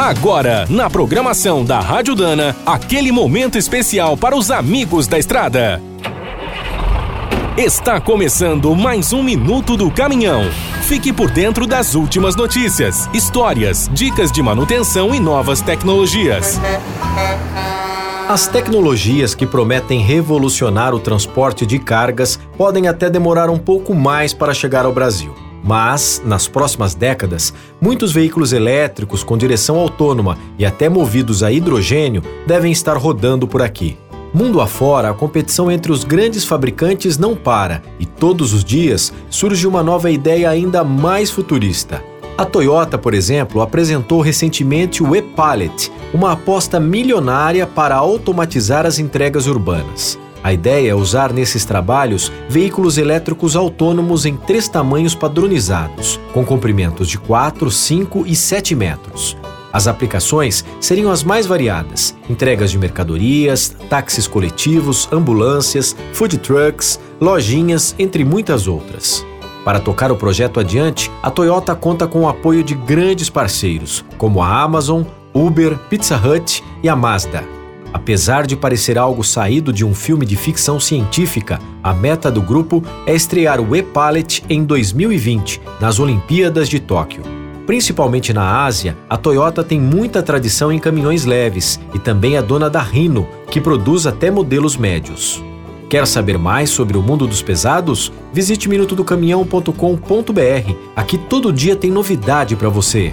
Agora, na programação da Rádio Dana, aquele momento especial para os amigos da estrada. Está começando mais um Minuto do Caminhão. Fique por dentro das últimas notícias, histórias, dicas de manutenção e novas tecnologias. As tecnologias que prometem revolucionar o transporte de cargas podem até demorar um pouco mais para chegar ao Brasil. Mas, nas próximas décadas, muitos veículos elétricos com direção autônoma e até movidos a hidrogênio devem estar rodando por aqui. Mundo afora, a competição entre os grandes fabricantes não para e todos os dias surge uma nova ideia ainda mais futurista. A Toyota, por exemplo, apresentou recentemente o e-Pallet, uma aposta milionária para automatizar as entregas urbanas. A ideia é usar nesses trabalhos veículos elétricos autônomos em três tamanhos padronizados, com comprimentos de 4, 5 e 7 metros. As aplicações seriam as mais variadas: entregas de mercadorias, táxis coletivos, ambulâncias, food trucks, lojinhas, entre muitas outras. Para tocar o projeto adiante, a Toyota conta com o apoio de grandes parceiros, como a Amazon, Uber, Pizza Hut e a Mazda. Apesar de parecer algo saído de um filme de ficção científica, a meta do grupo é estrear o e-Pallet em 2020, nas Olimpíadas de Tóquio. Principalmente na Ásia, a Toyota tem muita tradição em caminhões leves e também é dona da Rino, que produz até modelos médios. Quer saber mais sobre o mundo dos pesados? Visite minutodocaminhão.com.br. Aqui todo dia tem novidade para você.